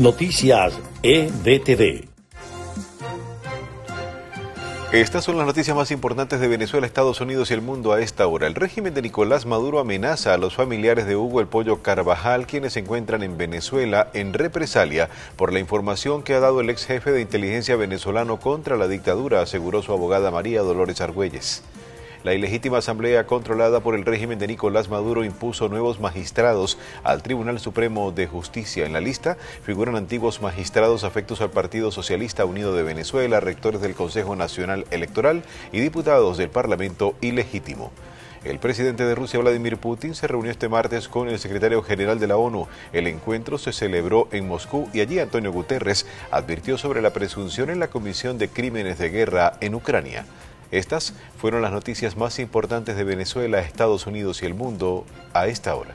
Noticias EDTV. Estas son las noticias más importantes de Venezuela, Estados Unidos y el mundo a esta hora. El régimen de Nicolás Maduro amenaza a los familiares de Hugo el Pollo Carvajal, quienes se encuentran en Venezuela en represalia por la información que ha dado el ex jefe de inteligencia venezolano contra la dictadura, aseguró su abogada María Dolores Argüelles. La ilegítima asamblea controlada por el régimen de Nicolás Maduro impuso nuevos magistrados al Tribunal Supremo de Justicia. En la lista figuran antiguos magistrados afectos al Partido Socialista Unido de Venezuela, rectores del Consejo Nacional Electoral y diputados del Parlamento ilegítimo. El presidente de Rusia, Vladimir Putin, se reunió este martes con el secretario general de la ONU. El encuentro se celebró en Moscú y allí Antonio Guterres advirtió sobre la presunción en la Comisión de Crímenes de Guerra en Ucrania. Estas fueron las noticias más importantes de Venezuela, Estados Unidos y el mundo a esta hora.